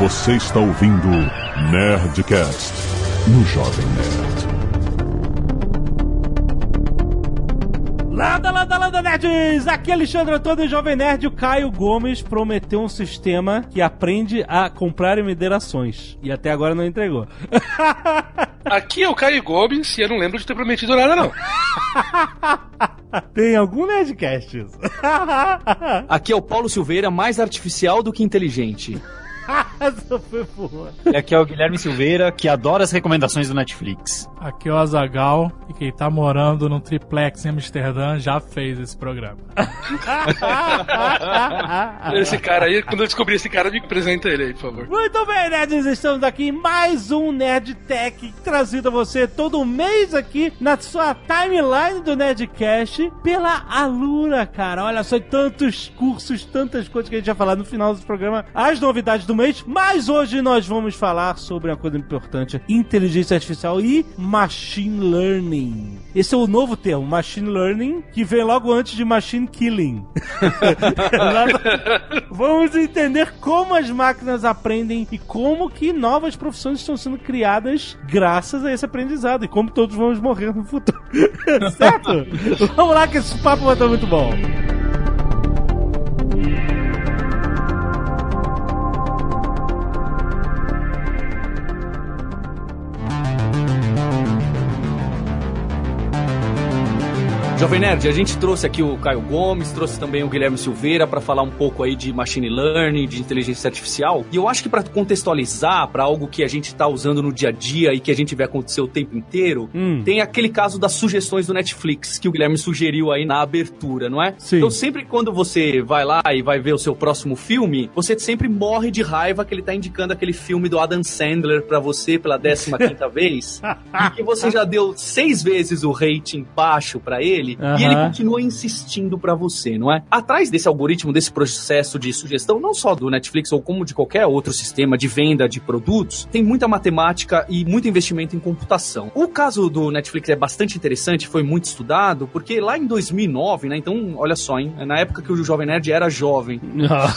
Você está ouvindo Nerdcast no Jovem Nerd. Landa, landa, landa, nerds! Aqui é Alexandre Antônio, Jovem Nerd. O Caio Gomes prometeu um sistema que aprende a comprar e vender ações. E até agora não entregou. Aqui é o Caio Gomes e eu não lembro de ter prometido nada, não. Tem algum Nerdcast isso? Aqui é o Paulo Silveira, mais artificial do que inteligente. Essa foi boa. E aqui é o Guilherme Silveira, que adora as recomendações do Netflix. Aqui é o Azagal e quem tá morando num triplex em Amsterdã já fez esse programa. Esse cara aí, quando eu descobri esse cara, me apresenta ele aí, por favor. Muito bem, nerds, estamos aqui em mais um Nerd Tech trazido a você todo mês aqui na sua timeline do Nerdcast pela Alura, cara. Olha só, tantos cursos, tantas coisas que a gente vai falar no final do programa, as novidades do mês, mas hoje nós vamos falar sobre uma coisa importante: inteligência artificial e machine learning. Esse é o novo termo, machine learning, que vem logo antes de machine killing. vamos entender como as máquinas aprendem e como que novas profissões estão sendo criadas graças a esse aprendizado e como todos vamos morrer no futuro. certo? vamos lá que esse papo vai estar muito bom. Jovem Nerd, a gente trouxe aqui o Caio Gomes, trouxe também o Guilherme Silveira para falar um pouco aí de machine learning, de inteligência artificial. E eu acho que para contextualizar para algo que a gente está usando no dia a dia e que a gente vê acontecer o tempo inteiro, Hum. tem aquele caso das sugestões do Netflix que o Guilherme sugeriu aí na abertura, não é? Sim. Então sempre quando você vai lá e vai ver o seu próximo filme, você sempre morre de raiva que ele tá indicando aquele filme do Adam Sandler para você pela 15 quinta vez e que você já deu seis vezes o rating baixo para ele e ele continua insistindo pra você, não é? Atrás desse algoritmo, desse processo de sugestão, não só do Netflix ou como de qualquer outro sistema de venda de produtos, tem muita matemática e muito investimento em computação. O caso do Netflix é bastante interessante, foi muito estudado, porque lá em 2009, né? Então, olha só, hein? Na época que o Jovem Nerd era jovem,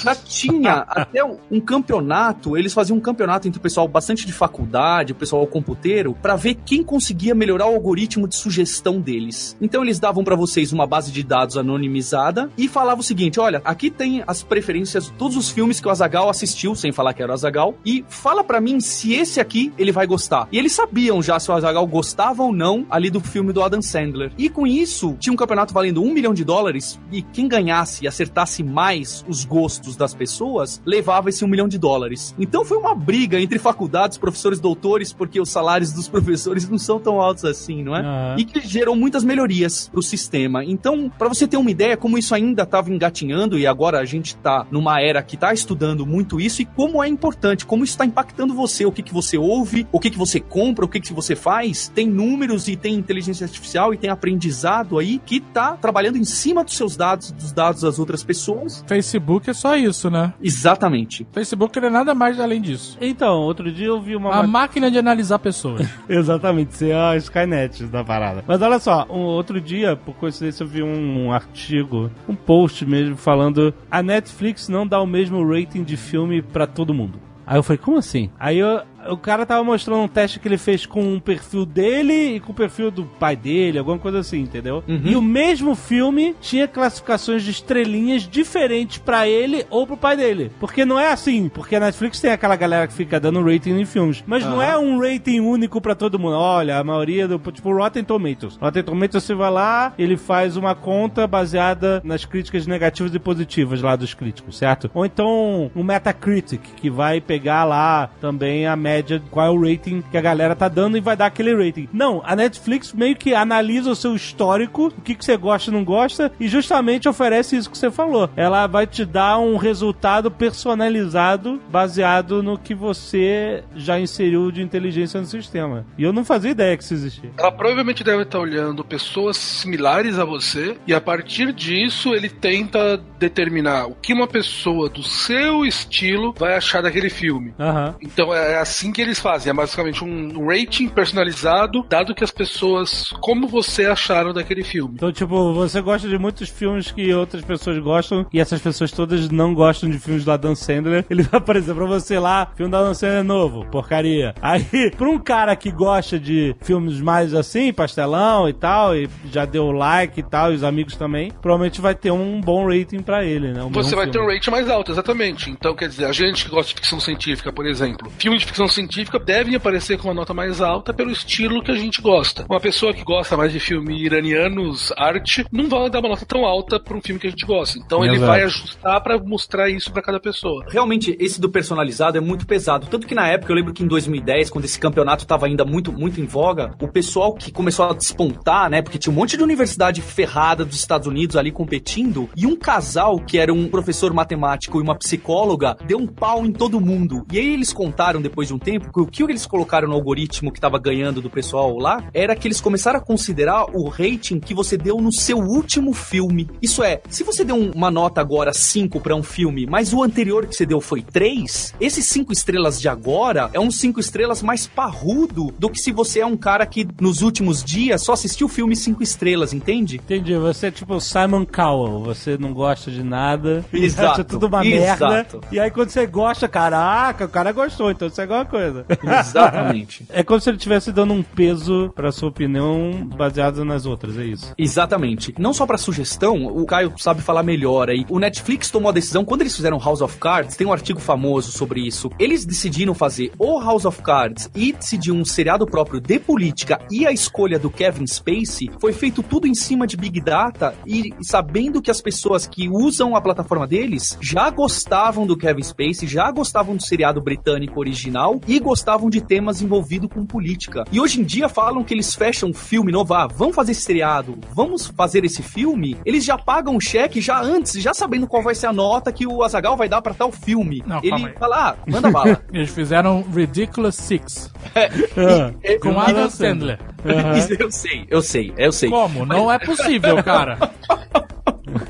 já tinha até um, um campeonato, eles faziam um campeonato entre o pessoal bastante de faculdade, o pessoal computeiro, pra ver quem conseguia melhorar o algoritmo de sugestão deles. Então eles davam pra vocês uma base de dados anonimizada e falavam o seguinte: olha, aqui tem as preferências de todos os filmes que o Azagal assistiu, sem falar que era o Azagal, e fala pra mim se esse aqui ele vai gostar. E eles sabiam já se o Azagal gostava ou não ali do filme do Adam Sandler. E com isso, tinha um campeonato valendo um milhão de dólares e quem ganhasse e acertasse mais os gostos das pessoas levava esse um milhão de dólares. Então foi uma briga entre faculdades, professores, doutores, porque os salários dos professores não são tão altos assim, não é? Aham. E que gerou muitas melhorias pro sistema. Então, pra você ter uma ideia como isso ainda estava engatinhando e agora a gente tá numa era que tá estudando muito isso e como é importante, como isso está impactando você, o que que você ouve, o que que você compra, o que que você faz, tem números e tem inteligência artificial e tem aprendizado aí que tá trabalhando em cima dos seus dados, dos dados das outras pessoas. Facebook é só isso, né? Exatamente. Facebook não é nada mais além disso. Então, outro dia eu vi uma. A máquina de analisar pessoas. Exatamente, ser a Skynet da parada. Mas olha só, um outro dia, por coincidência, eu vi um, artigo, um post mesmo, falando a Netflix não dá o mesmo rating de filme pra todo mundo. Aí eu falei, como assim? Aí eu- o cara tava mostrando um teste que ele fez com o perfil dele e com o perfil do pai dele, alguma coisa assim, entendeu? E o mesmo filme tinha classificações de estrelinhas diferentes pra ele ou pro pai dele. Porque não é assim, porque a Netflix tem aquela galera que fica dando rating em filmes, mas não é um rating único pra todo mundo. Olha, a maioria do tipo Rotten Tomatoes. Rotten Tomatoes você vai lá, ele faz uma conta baseada nas críticas negativas e positivas lá dos críticos, certo? Ou então um Metacritic que vai pegar lá também a média, qual é o rating que a galera tá dando e vai dar aquele rating. Não, a Netflix meio que analisa o seu histórico, o que, que você gosta e não gosta, e justamente oferece isso que você falou. Ela vai te dar um resultado personalizado baseado no que você já inseriu de inteligência no sistema. E eu não fazia ideia que isso existia. Ela provavelmente deve estar olhando pessoas similares a você e a partir disso ele tenta determinar o que uma pessoa do seu estilo vai achar daquele filme. Aham. Então é assim assim que eles fazem. É basicamente um rating personalizado, dado que as pessoas, como você acharam daquele filme. Então, tipo, você gosta de muitos filmes que outras pessoas gostam e essas pessoas todas não gostam de filmes do Adam Sandler. Ele vai aparecer pra você lá, filme do Adam Sandler novo, porcaria. Aí, pra um cara que gosta de filmes mais assim, pastelão e tal, e já deu like e tal, e os amigos também, provavelmente vai ter um bom rating pra ele, né? Um Você vai filme. ter um rating mais alto, exatamente. Então, quer dizer, a gente que gosta de ficção científica, por exemplo, filmes de ficção científica devem aparecer com uma nota mais alta pelo estilo que a gente gosta. Uma pessoa que gosta mais de filme iranianos, arte, não vai dar uma nota tão alta pra um filme que a gente gosta. Então, ele Exato. vai ajustar pra mostrar isso pra cada pessoa. Realmente, esse do personalizado é muito pesado. Tanto que na época, eu lembro que em 2010, quando esse campeonato tava ainda muito, muito em voga, o pessoal que começou a despontar, né? Porque tinha um monte de universidade ferrada dos Estados Unidos ali competindo, e um casal que era um professor matemático e uma psicóloga deu um pau em todo mundo. E aí eles contaram depois de um tempo que o que eles colocaram no algoritmo que tava ganhando do pessoal lá era que eles começaram a considerar o rating que você deu no seu último filme. Isso é, se você deu um- uma nota agora 5 pra um filme, mas o anterior que você deu foi 3, esses 5 estrelas de agora é um 5 estrelas mais parrudo do que se você é um cara que nos últimos dias só assistiu o filme 5 estrelas, entende? Entendi, você é tipo Simon Cowell, você não gosta de nada, Exato, acha tudo uma exato. merda, e aí quando você gosta, caraca, o cara gostou, então isso é alguma coisa. Exatamente. É como se ele estivesse dando um peso pra sua opinião baseado nas outras, é isso. Exatamente. Não só pra sugestão, o Caio sabe falar melhor aí. O Netflix tomou a decisão, quando eles fizeram House of Cards, tem um artigo famoso sobre isso. Eles decidiram fazer o House of Cards e decidir um seriado próprio de política e a escolha do Kevin Spacey foi feito tudo em cima de Big Data e sabendo que as pessoas que usam a plataforma deles já gostavam do Kevin Spacey, já gostavam do seriado britânico original e gostavam de temas envolvidos com política. E hoje em dia falam que eles fecham um filme novo, ah, vamos fazer esse seriado, vamos fazer esse filme, eles já pagam o cheque já antes, já sabendo qual vai ser a nota que o Azagal vai dar pra tal filme. Não, Ele calma aí. fala, ah, manda bala. Eles fizeram Ridiculous Six Ah, com Com Adam Sandler. aham. eu sei, eu sei, eu sei. Como? Não é possível, cara.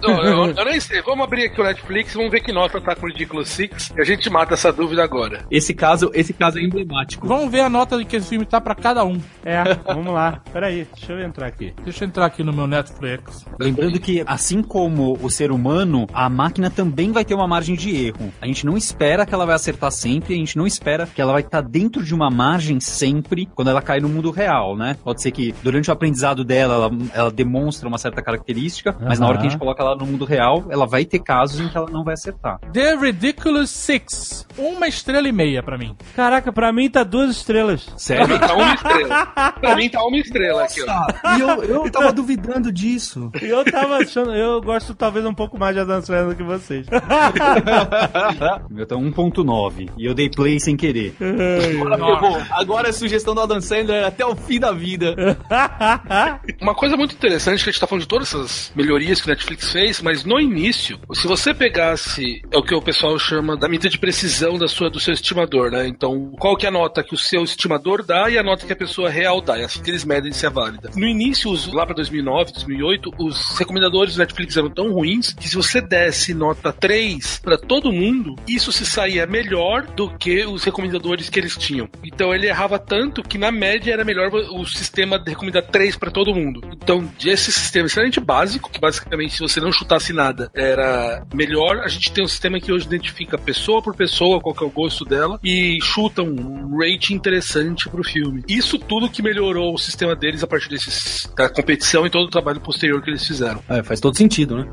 Não, eu, eu nem sei. Vamos abrir aqui o Netflix, vamos ver que nota tá com o Ridiculous Six e a gente mata essa dúvida agora. Esse caso, esse caso é emblemático. Vamos ver a nota que esse filme tá pra cada um. É, vamos lá. Peraí, deixa eu entrar aqui. Deixa eu entrar aqui no meu Netflix. Lembrando que, assim como o ser humano, a máquina também vai ter uma margem de erro. A gente não espera que ela vai acertar sempre, a gente não espera que ela vai estar dentro de uma margem sempre quando ela cai no mundo real, né? Pode ser que durante o aprendizado dela, ela, ela demonstra uma certa característica, mas na hora que a gente coloca ela no mundo real, ela vai ter casos em que ela não vai acertar. The Ridiculous Six. Uma estrela e meia pra mim. Caraca, pra mim tá duas estrelas. Pra Sério? mim tá uma estrela. Pra mim tá uma estrela aqui, ó. e eu, eu tava duvidando disso. E eu tava achando, eu gosto talvez um pouco mais de Adam Sandler do que vocês. O meu tá 1.9 e eu dei play sem querer. Bom, agora a sugestão do Adam Sandler é até o fim da vida. Uma coisa muito interessante que a gente tá falando de todas essas melhorias que o Netflix fez, mas no início, se você pegasse é o que o pessoal chama da medida de precisão da sua, do seu estimador, né? Então, qual que é a nota que o seu estimador dá e a nota que a pessoa real dá, é assim que eles medem se é válida. No início, lá pra 2009, 2008, os recomendadores do Netflix eram tão ruins que se você desse nota 3 pra todo mundo, isso se saía melhor do que os recomendadores que eles tinham. Então ele errava tanto que na média era melhor o sistema de recomendar 3 pra todo mundo. Então, esse sistema extremamente básico, que basicamente se você não chutasse nada era melhor, a gente tem um sistema que hoje identifica pessoa por pessoa, qual é o gosto dela, e chuta um rating interessante pro filme. Isso tudo que melhorou o sistema deles a partir desses, da competição e todo o trabalho posterior que eles fizeram. É, faz todo sentido, né?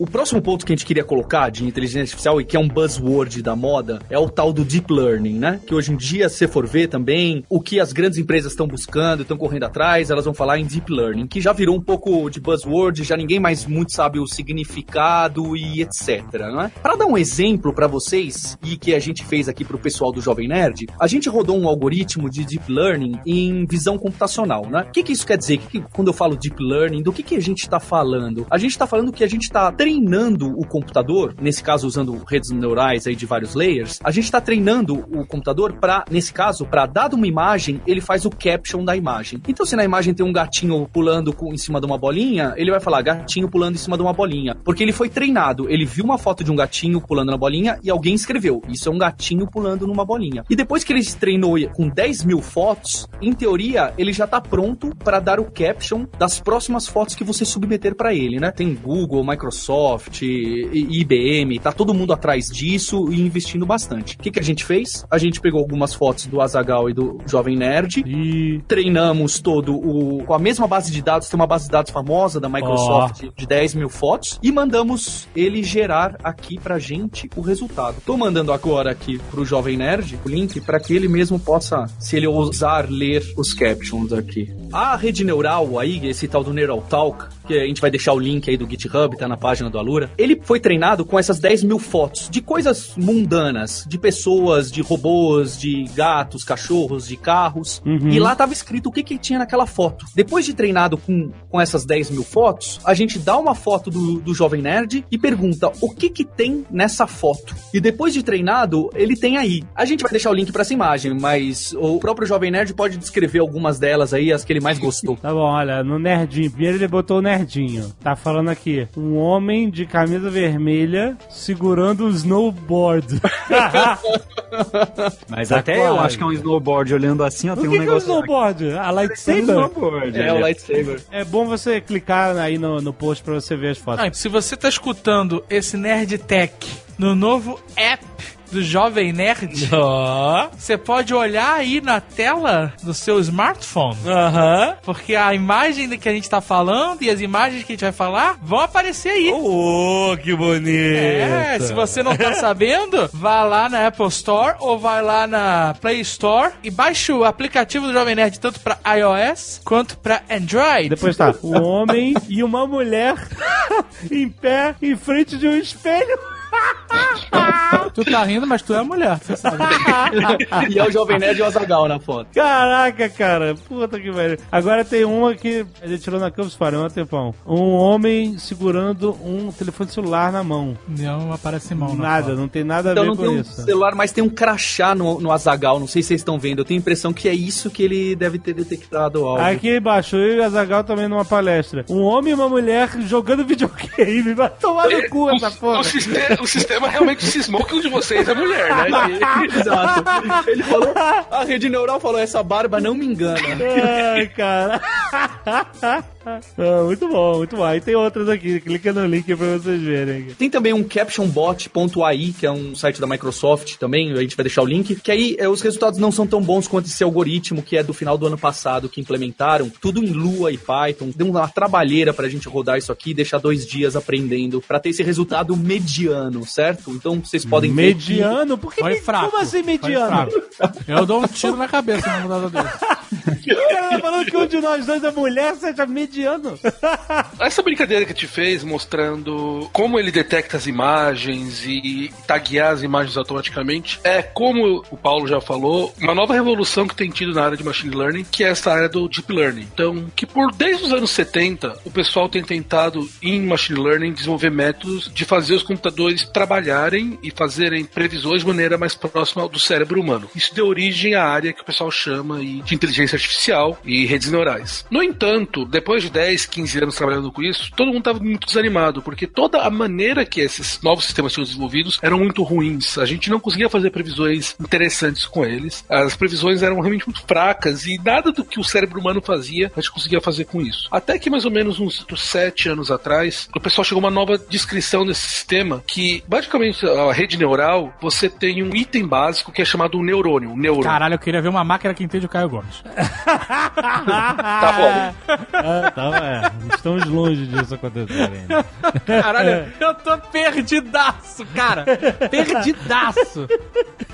O próximo ponto que a gente queria colocar de inteligência artificial e que é um buzzword da moda é o tal do deep learning, né? Que hoje em dia, se for ver também, o que as grandes empresas estão buscando, estão correndo atrás, elas vão falar em deep learning, que já virou um pouco de buzzword, já ninguém mais muito sabe o significado e etc, né? Para dar um exemplo para vocês e que a gente fez aqui pro pessoal do Jovem Nerd, a gente rodou um algoritmo de deep learning em visão computacional, né? O que, que isso quer dizer? Que que- quando eu falo deep learning, do que, que a gente está falando? A gente está falando que a gente está treinando o computador, nesse caso usando redes neurais aí de vários layers, a gente está treinando o computador para, nesse caso, para dada uma imagem, ele faz o caption da imagem. Então, se na imagem tem um gatinho pulando em cima de uma bolinha, ele vai falar gatinho pulando em cima de uma bolinha, porque ele foi treinado. Ele viu uma foto de um gatinho pulando na bolinha e alguém escreveu: Isso é um gatinho pulando numa bolinha. E depois que ele treinou com 10 mil fotos, em teoria, ele já está pronto para dar o caption das próximas fotos que você submeter para ele, né? Tem Google, Microsoft, IBM, tá todo mundo atrás disso e investindo bastante. O que, que a gente fez? A gente pegou algumas fotos do Azagal e do Jovem Nerd E treinamos todo o. com a mesma base de dados, tem uma base de dados famosa da Microsoft de 10 mil fotos, e mandamos ele gerar aqui pra gente o resultado. Tô mandando agora aqui pro Jovem Nerd o link para que ele mesmo possa, se ele ousar ler os captions aqui. A rede neural aí, esse tal do Neural Talk, que a gente vai deixar o link aí do GitHub, tá na página do Alura, ele foi treinado com essas 10 mil fotos de coisas mundanas, de pessoas, de robôs, de gatos, cachorros, de carros. Uhum. E lá tava escrito o que que tinha naquela foto. Depois de treinado com, com essas 10 mil fotos, a gente dá uma foto do, do Jovem Nerd e pergunta o que que tem nessa foto. E depois de treinado, ele tem aí. A gente vai deixar o link para essa imagem, mas o próprio Jovem Nerd pode descrever algumas delas aí, as que ele mais gostou. Tá bom, olha, no nerdinho. Primeiro ele botou o nerdinho. Tá falando aqui. Um homem de camisa vermelha segurando um snowboard. Mas Tá até eu acho que é um snowboard olhando assim, ó, o tem que, um que é o negócio. snowboard? A lightsaber? snowboard. É o ali. lightsaber. É bom você clicar aí no, no post pra você ver as fotos. Ah, se você tá escutando esse Nerd Tech no novo app do Jovem Nerd, você pode olhar aí na tela do seu smartphone. Aham. Porque a imagem que a gente tá falando e as imagens que a gente vai falar vão aparecer aí. Oh, que bonito. É, se você não tá sabendo, vá lá na Apple Store ou vai lá na Play Store e baixe o aplicativo do Jovem Nerd tanto pra iOS quanto pra Android. Depois tá, um homem e uma mulher em pé em frente de um espelho. Tu tá rindo, mas tu é mulher, você sabe. e é o Jovem Nerd e o Azagal na foto. Caraca, cara, puta que velho. Agora tem uma que ele tirou na Campus Party, um tempão. Um homem segurando um telefone celular na mão. Não aparece mão, na Nada, foto. não tem nada a Então ver não com tem um isso. celular, mas tem um crachá no, no Azagal. Não sei se vocês estão vendo. Eu tenho a impressão que é isso que ele deve ter detectado o áudio. Aqui embaixo, eu e o Azagal também numa palestra. Um homem e uma mulher jogando videogame. Vai tomar no cu essa porra. O sistema realmente cismou que um de vocês é mulher, né? Exato. Ele falou, a rede neural falou, essa barba não me engana. Ai, cara. Ah, muito bom, muito bom. Aí tem outras aqui. Clica no link pra vocês verem. Tem também um captionbot.ai, que é um site da Microsoft também, a gente vai deixar o link, que aí é, os resultados não são tão bons quanto esse algoritmo que é do final do ano passado que implementaram, tudo em Lua e Python. Deu uma trabalheira pra gente rodar isso aqui e deixar dois dias aprendendo pra ter esse resultado mediano, certo? Então vocês podem ver que- Mediano? Por que Foi me- fraco. Como assim Foi mediano? fraco. Eu dou um tiro na cabeça no mudador dele. O cara tá falando que um de nós dois é mulher, seja mediano. Essa brincadeira que te fez mostrando como ele detecta as imagens e taguear as imagens automaticamente é, como o Paulo já falou, uma nova revolução que tem tido na área de machine learning, que é essa área do deep learning. Então, que por desde os anos 70, o pessoal tem tentado em machine learning desenvolver métodos de fazer os computadores trabalharem e fazerem previsões de maneira mais próxima do cérebro humano. Isso deu origem à área que o pessoal chama de inteligência artificial e redes neurais. No entanto, depois de 10, 15 anos trabalhando com isso, todo mundo estava muito desanimado, porque toda a maneira que esses novos sistemas tinham desenvolvidos eram muito ruins. A gente não conseguia fazer previsões interessantes com eles. As previsões eram realmente muito fracas e nada do que o cérebro humano fazia a gente conseguia fazer com isso. Até que mais ou menos uns 7 anos atrás, o pessoal chegou a uma nova descrição desse sistema que, basicamente, a rede neural, você tem um item básico que é chamado um neurônio. Um neurônio. Caralho, eu queria ver uma máquina que entende o Caio Gomes. Tá bom. Ah, tá, é. Estamos longe disso acontecer ainda. Caralho, eu tô perdidaço, cara. Perdidaço.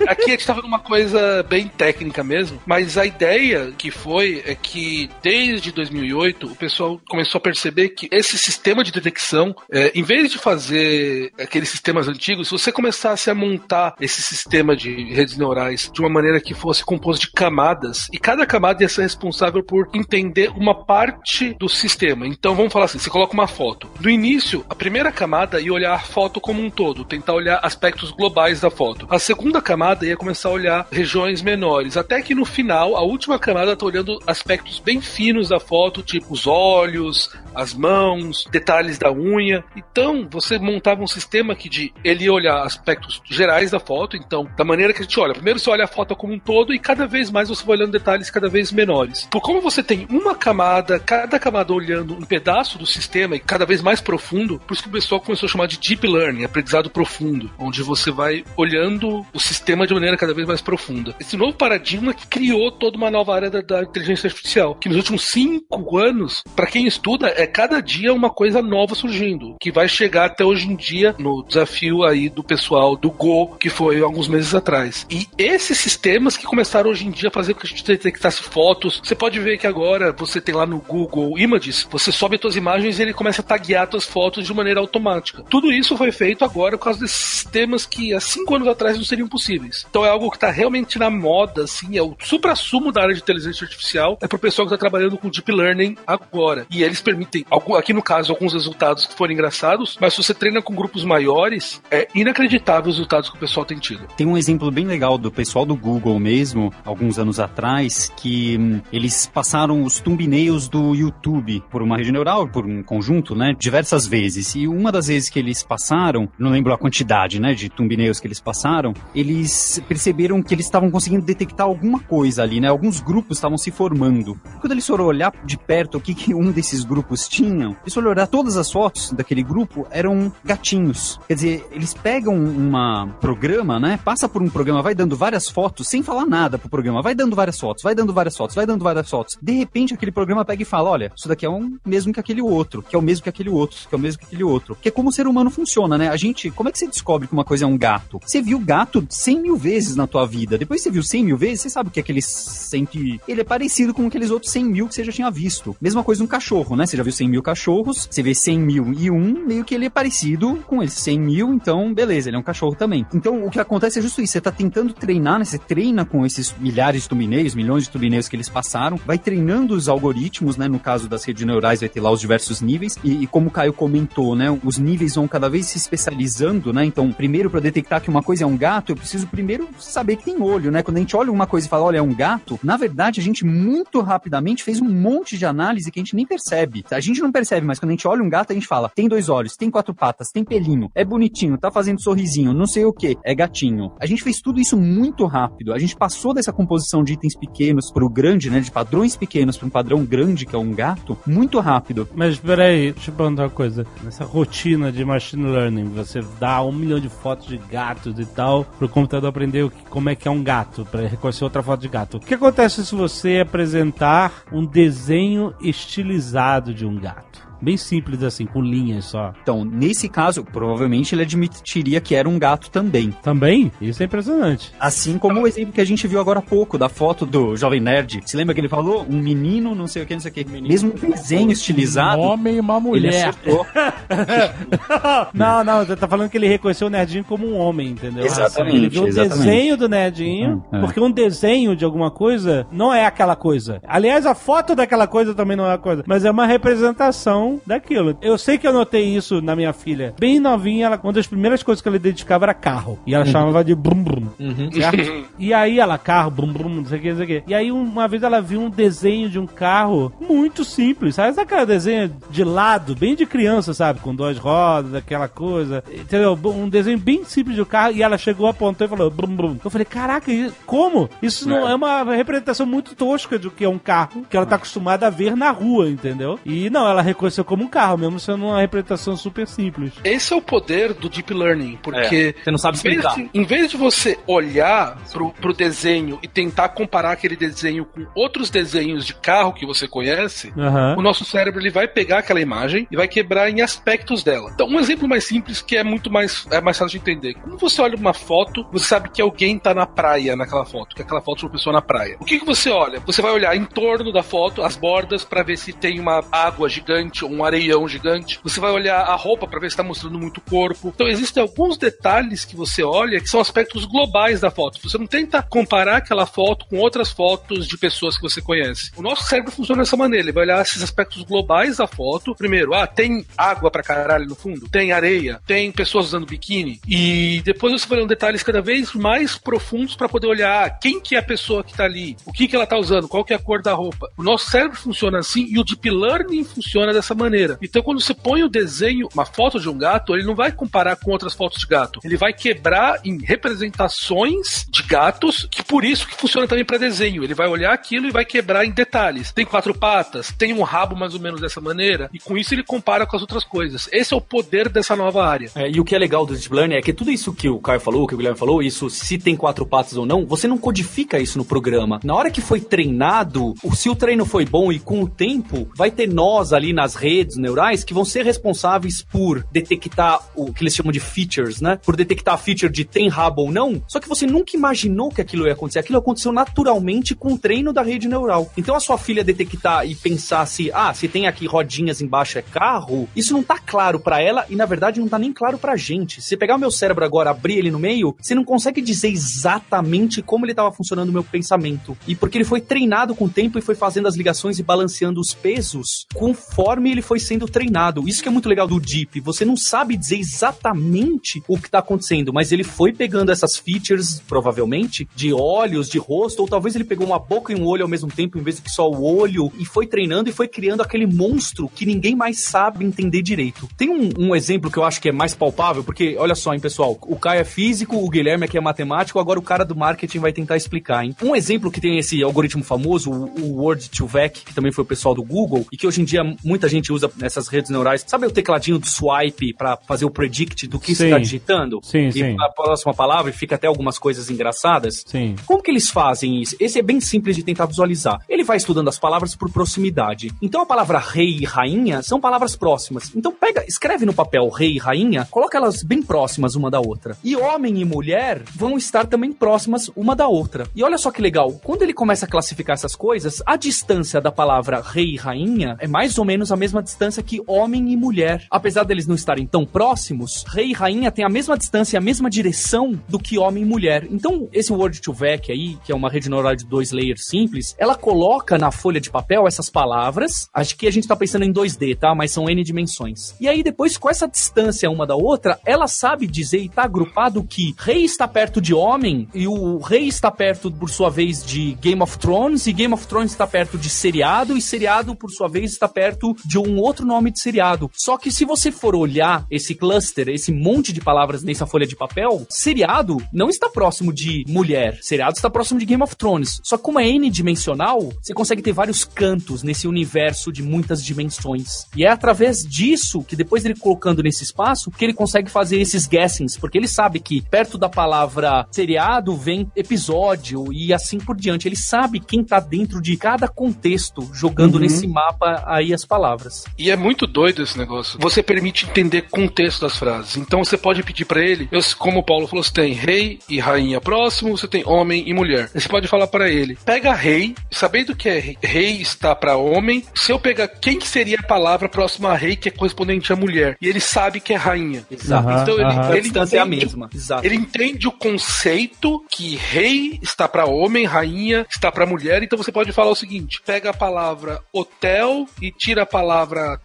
Aqui a gente tava numa coisa bem técnica mesmo, mas a ideia que foi é que desde 2008 o pessoal começou a perceber que esse sistema de detecção, é, em vez de fazer aqueles sistemas antigos, se você começasse a montar esse sistema de redes neurais de uma maneira que fosse composto de camadas, e cada camada ia ser responsável por entender uma parte do sistema. Então vamos falar assim: você coloca uma foto. No início, a primeira camada ia olhar a foto como um todo, tentar olhar aspectos globais da foto. A segunda camada ia começar a olhar regiões menores, até que no final, a última camada está olhando aspectos bem finos da foto, tipo os olhos, as mãos, detalhes da unha. Então, você montava um sistema que de ele olhar aspectos gerais da foto, então, da maneira que a gente olha. Primeiro você olha a foto como um todo e cada vez mais você vai olhando detalhes cada vez menores. Por como você tem uma camada, cada camada olhando um pedaço do sistema e cada vez mais profundo, por isso que o pessoal começou a chamar de deep learning, aprendizado profundo, onde você vai olhando o sistema de maneira cada vez mais profunda. Esse novo paradigma que criou toda uma nova área da, da inteligência artificial, que nos últimos cinco anos, para quem estuda, é cada dia uma coisa nova surgindo, que vai chegar até hoje em dia no desafio aí do pessoal do Go, que foi alguns meses atrás. E esses sistemas que começaram hoje em dia a fazer com que a gente detectasse fotos, você pode ver que agora você tem lá no Google Images, você sobe suas imagens e ele começa a taguear suas fotos de maneira automática. Tudo isso foi feito agora por causa desses sistemas que há cinco anos atrás não seriam possíveis. Então é algo que está realmente na moda, assim, é o supra-sumo da área de inteligência artificial, é pro pessoal que está trabalhando com Deep Learning agora. E eles permitem, aqui no caso, alguns resultados que foram engraçados, mas se você treina com grupos maiores, é inacreditável os resultados que o pessoal tem tido. Tem um exemplo bem legal do pessoal do Google mesmo, alguns anos atrás, que hum, eles passaram os thumbnails do YouTube por uma rede neural, por um conjunto, né, diversas vezes. E uma das vezes que eles passaram, não lembro a quantidade, né, de thumbnails que eles passaram, eles perceberam que eles estavam conseguindo detectar alguma coisa ali, né? Alguns grupos estavam se formando. Quando eles foram olhar de perto o que, que um desses grupos tinham, eles foram olhar todas as fotos daquele grupo, eram gatinhos. Quer dizer, eles pegam um programa, né? Passa por um programa, vai dando várias fotos, sem falar nada pro programa, vai dando várias fotos, vai dando várias fotos, vai dando várias fotos. De repente, aquele programa pega e fala: olha, isso daqui é o mesmo que aquele outro, que é o mesmo que aquele outro, que é o mesmo que aquele outro. Que é como o ser humano funciona, né? A gente, como é que você descobre que uma coisa é um gato? Você viu gato 100 mil vezes na tua vida. Depois você viu 100 mil vezes, você sabe o que é aquele 100 que... Ele é parecido com aqueles outros 100 mil que você já tinha visto. Mesma coisa um cachorro, né? Você já viu 100 mil cachorros, você vê 100 mil e um, meio que ele é parecido com esse 100 mil, então beleza, ele é um cachorro também. Então o que acontece é justo isso, você tá tentando treinar, né? Você treina com esses milhares de tumineios, milhões de tumineios que eles passaram, vai treinando os algoritmos, né? No caso das redes neurais vai ter lá os diversos níveis e, e como o Caio comentou, né? Os níveis vão cada vez se especializando, né? Então, primeiro para detectar que uma coisa é um gato, eu preciso primeiro saber que tem olho, né? Quando a gente olha uma coisa e fala, olha, é um gato, na verdade a gente muito rapidamente fez um monte de análise que a gente nem percebe. A gente não percebe, mas quando a gente olha um gato, a gente fala, tem dois olhos, tem quatro patas, tem pelinho, é bonitinho, tá fazendo sorrisinho, não sei o que, é gatinho. A gente fez tudo isso muito rápido. A gente passou dessa composição de itens pequenos pro grande, né? De padrões pequenos para um padrão grande, que é um gato, muito rápido. Mas peraí, deixa eu perguntar uma coisa. Nessa rotina de machine learning, você dá um milhão de fotos de gatos e tal, pro computador aprender como é que é um gato, para reconhecer outra foto de gato. O que acontece se você apresentar um desenho estilizado de um gato? Bem simples assim, com linhas só. Então, nesse caso, provavelmente ele admitiria que era um gato também. Também? Isso é impressionante. Assim como o exemplo que a gente viu agora há pouco, da foto do Jovem Nerd. Se lembra que ele falou? Um menino, não sei o que, não sei o que. Mesmo um desenho estilizado, Um homem e uma ele mulher. acertou. não, não, tá falando que ele reconheceu o Nerdinho como um homem, entendeu? Exatamente, Ele viu o desenho do Nerdinho, Hum, é. porque um desenho de alguma coisa não é aquela coisa. Aliás, a foto daquela coisa também não é a coisa, mas é uma representação daquilo. Eu sei que eu notei isso na minha filha. Bem novinha, ela, uma das primeiras coisas que ela identificava era carro. E ela chamava de brum brum. certo? E aí ela, carro, brum brum, não sei o que, não sei o que. E aí uma vez ela viu um desenho de um carro muito simples, sabe? Sabe aquele desenho de lado, bem de criança, sabe? Com duas rodas, aquela coisa. Entendeu? Um desenho bem simples de um carro. E ela chegou, apontou e falou brum brum. Eu falei, caraca, como? Isso não é uma representação muito tosca do que é um carro que ela tá acostumada a ver na rua, entendeu? E não, ela reconheceu como um carro, mesmo sendo uma representação super simples. Esse é o poder do Deep Learning, porque Você não sabe em vez, explicar. de, em vez de você olhar pro, pro desenho e tentar comparar aquele desenho com outros desenhos de carro que você conhece, Aham. o nosso cérebro ele vai pegar aquela imagem e vai quebrar em aspectos dela. Então, um exemplo mais simples que é muito mais, é mais fácil de entender. Quando você olha uma foto, você sabe que alguém tá na praia naquela foto, que aquela foto é uma pessoa na praia. O que, que você olha? Você vai olhar em torno da foto, as bordas, para ver se tem uma água gigante um areião gigante. Você vai olhar a roupa para ver se tá mostrando muito corpo. Então existem alguns detalhes que você olha que são aspectos globais da foto. Você não tenta comparar aquela foto com outras fotos de pessoas que você conhece. O nosso cérebro funciona dessa maneira. Ele vai olhar esses aspectos globais da foto. Primeiro, ah, tem água pra caralho no fundo, tem areia, tem pessoas usando biquíni. E depois você vai olhando detalhes cada vez mais profundos para poder olhar ah, quem que é a pessoa que tá ali, o que que ela tá usando, qual que é a cor da roupa. O nosso cérebro funciona assim e o deep learning funciona dessa maneira. Então quando você põe o desenho, uma foto de um gato, ele não vai comparar com outras fotos de gato. Ele vai quebrar em representações de gatos, que por isso que funciona também para desenho. Ele vai olhar aquilo e vai quebrar em detalhes. Tem quatro patas, tem um rabo mais ou menos dessa maneira, e com isso ele compara com as outras coisas. Esse é o poder dessa nova área. É, e o que é legal do Deep Learning é que tudo isso que o Caio falou, que o Guilherme falou, isso se tem quatro patas ou não, você não codifica isso no programa. Na hora que foi treinado, se o treino foi bom e com o tempo, vai ter nós ali nas redes neurais que vão ser responsáveis por detectar o que eles chamam de features, né? Por detectar a feature de tem rabo ou não. Só que você nunca imaginou que aquilo ia acontecer. Aquilo aconteceu naturalmente com o treino da rede neural. Então a sua filha detectar e pensar se, ah, se tem aqui rodinhas embaixo é carro, isso não tá claro para ela e na verdade não tá nem claro pra gente. Se pegar o meu cérebro agora, abrir ele no meio, você não consegue dizer exatamente como ele estava funcionando o meu pensamento. E porque ele foi treinado com o tempo e foi fazendo as ligações e balanceando os pesos conforme ele foi sendo treinado. Isso que é muito legal do Deep. Você não sabe dizer exatamente o que tá acontecendo, mas ele foi pegando essas features, provavelmente, de olhos, de rosto, ou talvez ele pegou uma boca e um olho ao mesmo tempo, em vez de só o olho, e foi treinando e foi criando aquele monstro que ninguém mais sabe entender direito. Tem um, um exemplo que eu acho que é mais palpável, porque olha só, hein, pessoal, o Caio é físico, o Guilherme aqui é matemático, agora o cara do marketing vai tentar explicar, hein? Um exemplo que tem esse algoritmo famoso, o Word2Vec, que também foi o pessoal do Google, e que hoje em dia muita gente usa nessas redes neurais. Sabe o tecladinho do swipe para fazer o predict do que você está digitando? Sim, e sim. a próxima palavra fica até algumas coisas engraçadas? Sim. Como que eles fazem isso? Esse é bem simples de tentar visualizar. Ele vai estudando as palavras por proximidade. Então a palavra rei e rainha são palavras próximas. Então pega, escreve no papel rei e rainha, coloca elas bem próximas uma da outra. E homem e mulher vão estar também próximas uma da outra. E olha só que legal, quando ele começa a classificar essas coisas, a distância da palavra rei e rainha é mais ou menos a mesma distância que homem e mulher. Apesar deles não estarem tão próximos, rei e rainha têm a mesma distância e a mesma direção do que homem e mulher. Então, esse Word2Vec aí, que é uma rede neural de dois layers simples, ela coloca na folha de papel essas palavras. Acho que a gente tá pensando em 2D, tá? Mas são N dimensões. E aí, depois, com essa distância uma da outra, ela sabe dizer e tá agrupado que rei está perto de homem e o rei está perto, por sua vez, de Game of Thrones e Game of Thrones está perto de seriado e seriado, por sua vez, está perto de um outro nome de seriado. Só que se você for olhar esse cluster, esse monte de palavras nessa folha de papel, seriado não está próximo de mulher. Seriado está próximo de Game of Thrones. Só que como é n-dimensional, você consegue ter vários cantos nesse universo de muitas dimensões. E é através disso que depois ele colocando nesse espaço que ele consegue fazer esses guessings, porque ele sabe que perto da palavra seriado vem episódio e assim por diante. Ele sabe quem tá dentro de cada contexto jogando Uhum. nesse mapa aí as palavras. E é muito doido esse negócio. Você permite entender contexto das frases. Então você pode pedir pra ele, eu- como o Paulo falou, você tem rei e rainha próximo, você tem homem e mulher. Você pode falar pra ele, pega rei, sabendo que é rei, rei está pra homem, se eu pegar quem que seria a palavra próxima a rei que é correspondente à mulher, e ele sabe que é rainha. Exato. Aham, Então ele, aham. A ele distância é a entende- mesma. Exato. Ele entende o conceito que rei está para homem, rainha está para mulher. Então você pode falar o seguinte: pega a palavra hotel e tira a palavra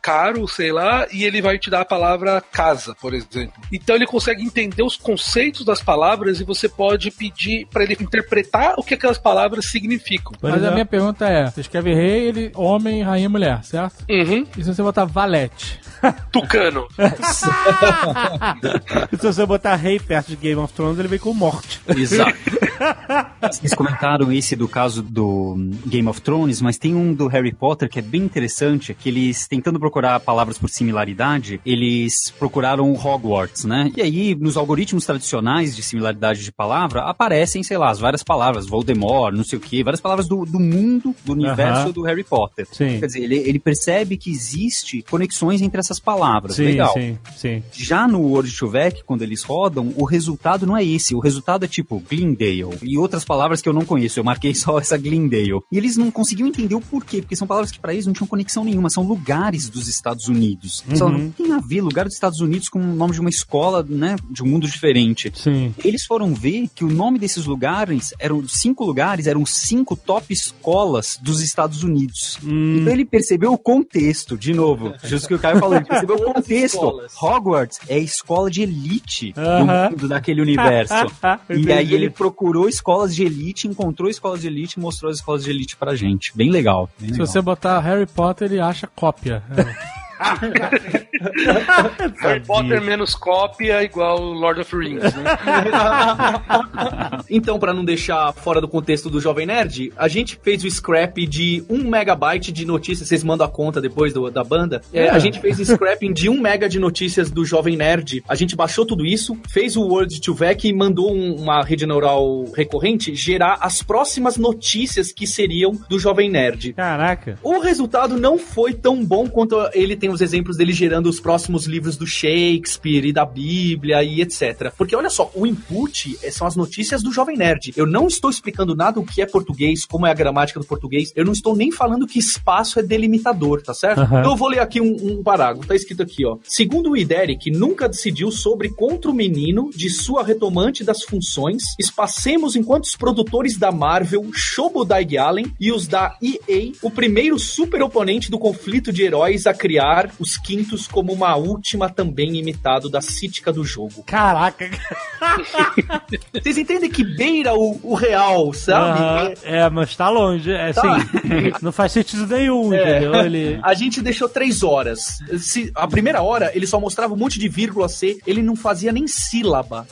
caro, sei lá, e ele vai te dar a palavra casa, por exemplo. Então ele consegue entender os conceitos das palavras e você pode pedir para ele interpretar o que aquelas palavras significam. Por Mas a exemplo, minha pergunta é: você escreve rei, ele homem, rainha e mulher, certo? Uhum. E se você botar valete? Tucano. se você botar rei perto de Game of Thrones, ele vem com morte. Exato. Vocês comentaram esse do caso do Game of Thrones, mas tem um do Harry Potter que é bem interessante, que eles, tentando procurar palavras por similaridade, eles procuraram Hogwarts, né? E aí, nos algoritmos tradicionais de similaridade de palavra, aparecem, sei lá, as várias palavras, Voldemort, não sei o quê, várias palavras do, do mundo, do universo do Harry Potter. Sim. Quer dizer, ele, ele percebe que existe conexões entre essas palavras. Sim, Legal. sim, sim. Já no Word2Vec, quando eles rodam, o resultado não é esse. O resultado é tipo Glendale, Glendale. E outras palavras que eu não conheço, eu marquei só essa Glendale. E eles não conseguiam entender o porquê, porque são palavras que para eles não tinham conexão nenhuma, são lugares dos Estados Unidos. Uhum. não tem a ver lugar dos Estados Unidos com o nome de uma escola, né, de um mundo diferente. Sim. Eles foram ver que o nome desses lugares eram cinco lugares, eram cinco top escolas dos Estados Unidos. Hum. Então ele percebeu o contexto, de novo, justo o que o Caio falou, ele percebeu o contexto. Hogwarts é a escola de elite no mundo daquele universo. e aí ele procurou escolas de elite, encontrou escolas de elite e mostrou as escolas de elite pra gente. Bem legal. Bem Se legal. você botar Harry Potter, ele acha cópia. Yeah. Harry Potter menos cópia igual Lord of the Rings, né? Então, pra não deixar fora do contexto do Jovem Nerd, a gente fez o scrap de 1 megabyte de notícias. Vocês mandam a conta depois do- da banda. É, A gente fez o scrapping de 1 mega de notícias do Jovem Nerd. A gente baixou tudo isso, fez o Word to Vec e mandou um- uma rede neural recorrente gerar as próximas notícias que seriam do Jovem Nerd. Caraca. O resultado não foi tão bom quanto ele tem os exemplos dele gerando os próximos livros do Shakespeare e da Bíblia e etc. Porque olha só, o input eh, são as notícias do Jovem Nerd. Eu não estou explicando nada o que é português, como é a gramática do português. Eu não estou nem falando que espaço é delimitador, tá certo? Aham. Então eu vou ler aqui um, um parágrafo. Tá escrito aqui, ó. Segundo o IDERIC, nunca decidiu sobre contra o menino de sua retomante das funções, espacemos enquanto os produtores da Marvel, Shobodai Allen e os da EA, o primeiro super oponente do conflito de heróis a criar os quintos como uma última também imitado da cítica do jogo. Caraca. Vocês entendem que beira o, o real, sabe? É, mas tá longe. É assim, não faz sentido nenhum, É. entendeu? Ele. A gente deixou três horas. Se, a primeira hora, ele só mostrava um monte de vírgula C, ele não fazia nem sílaba.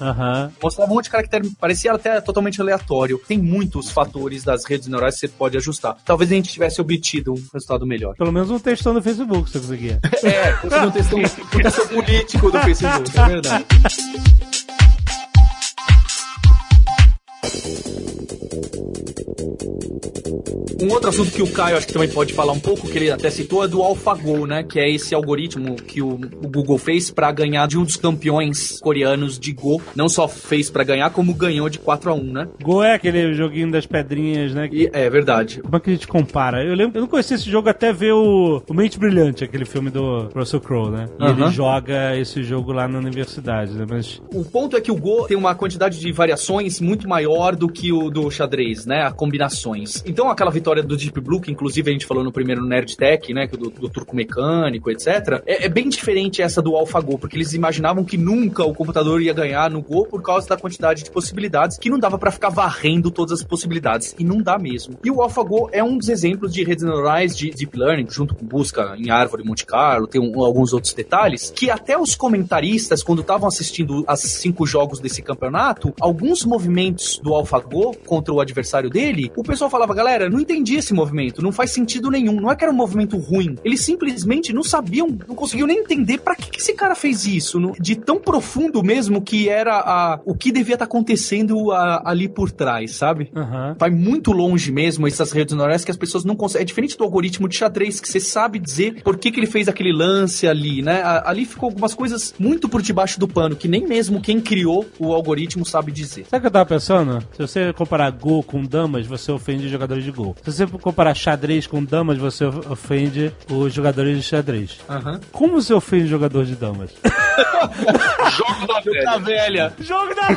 Mostrava um monte de caractere, parecia até totalmente aleatório. Tem muitos fatores das redes neurais que você pode ajustar. Talvez a gente tivesse obtido um resultado melhor. Pelo menos um textão no Facebook, se eu conseguir. É, conseguiu um texto, um texto político do Facebook, é verdade. Um outro assunto que o Caio acho que também pode falar um pouco, que ele até citou, é do AlphaGo, né? Que é esse algoritmo que o, o Google fez pra ganhar de um dos campeões coreanos de Go. Não só fez pra ganhar, como ganhou de 4 a 1 né? Go é aquele joguinho das pedrinhas, né? E, é verdade. Como é que a gente compara? Eu lembro, eu não conhecia esse jogo até ver o, o Mente Brilhante, aquele filme do Russell Crowe, né? E Aham. ele joga esse jogo lá na universidade, né? Mas O ponto é que o Go tem uma quantidade de variações muito maior do que o do xadrez, né? A combinações. Então aquela vitória do Deep Blue, que inclusive a gente falou no primeiro Nerd Tech, né? que Do, do turco mecânico, etc. É, é bem diferente essa do AlphaGo, porque eles imaginavam que nunca o computador ia ganhar no Go por causa da quantidade de possibilidades, que não dava pra ficar varrendo todas as possibilidades. E não dá mesmo. E o AlphaGo é um dos exemplos de redes neurais de Deep Learning, junto com busca em árvore Monte Carlo, tem um- alguns outros detalhes, que até os comentaristas, quando estavam assistindo as cinco jogos desse campeonato, alguns movimentos do AlphaGo contra o adversário dele, o pessoal falava, galera, não entendi esse movimento, não faz sentido nenhum, não é que era um movimento ruim, eles simplesmente não sabiam, não conseguiam nem entender pra que, que esse cara fez isso, no- de tão profundo mesmo que era a, o que devia estar acontecendo a- ali por trás, sabe? Aham. vai muito longe mesmo essas redes neurais que as pessoas não conseguem. É diferente do algoritmo de xadrez, que você sabe dizer por que, que ele fez aquele lance ali, né? A- Ali ficou algumas coisas muito por debaixo do pano, que nem mesmo quem criou o algoritmo sabe dizer. Sabe o que eu tava pensando? Se você comparar Go com damas, você ofende os jogadores de Go. Se você comparar xadrez com damas, você of- ofende os jogadores de xadrez. Como você ofende jogador de damas? Jogo da velha. Tá velha. jogo da...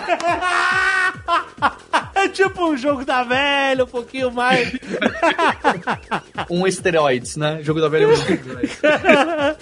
é tipo um jogo da velha, um pouquinho mais. Um esteroides, né? Jogo da velha. é um esteroides.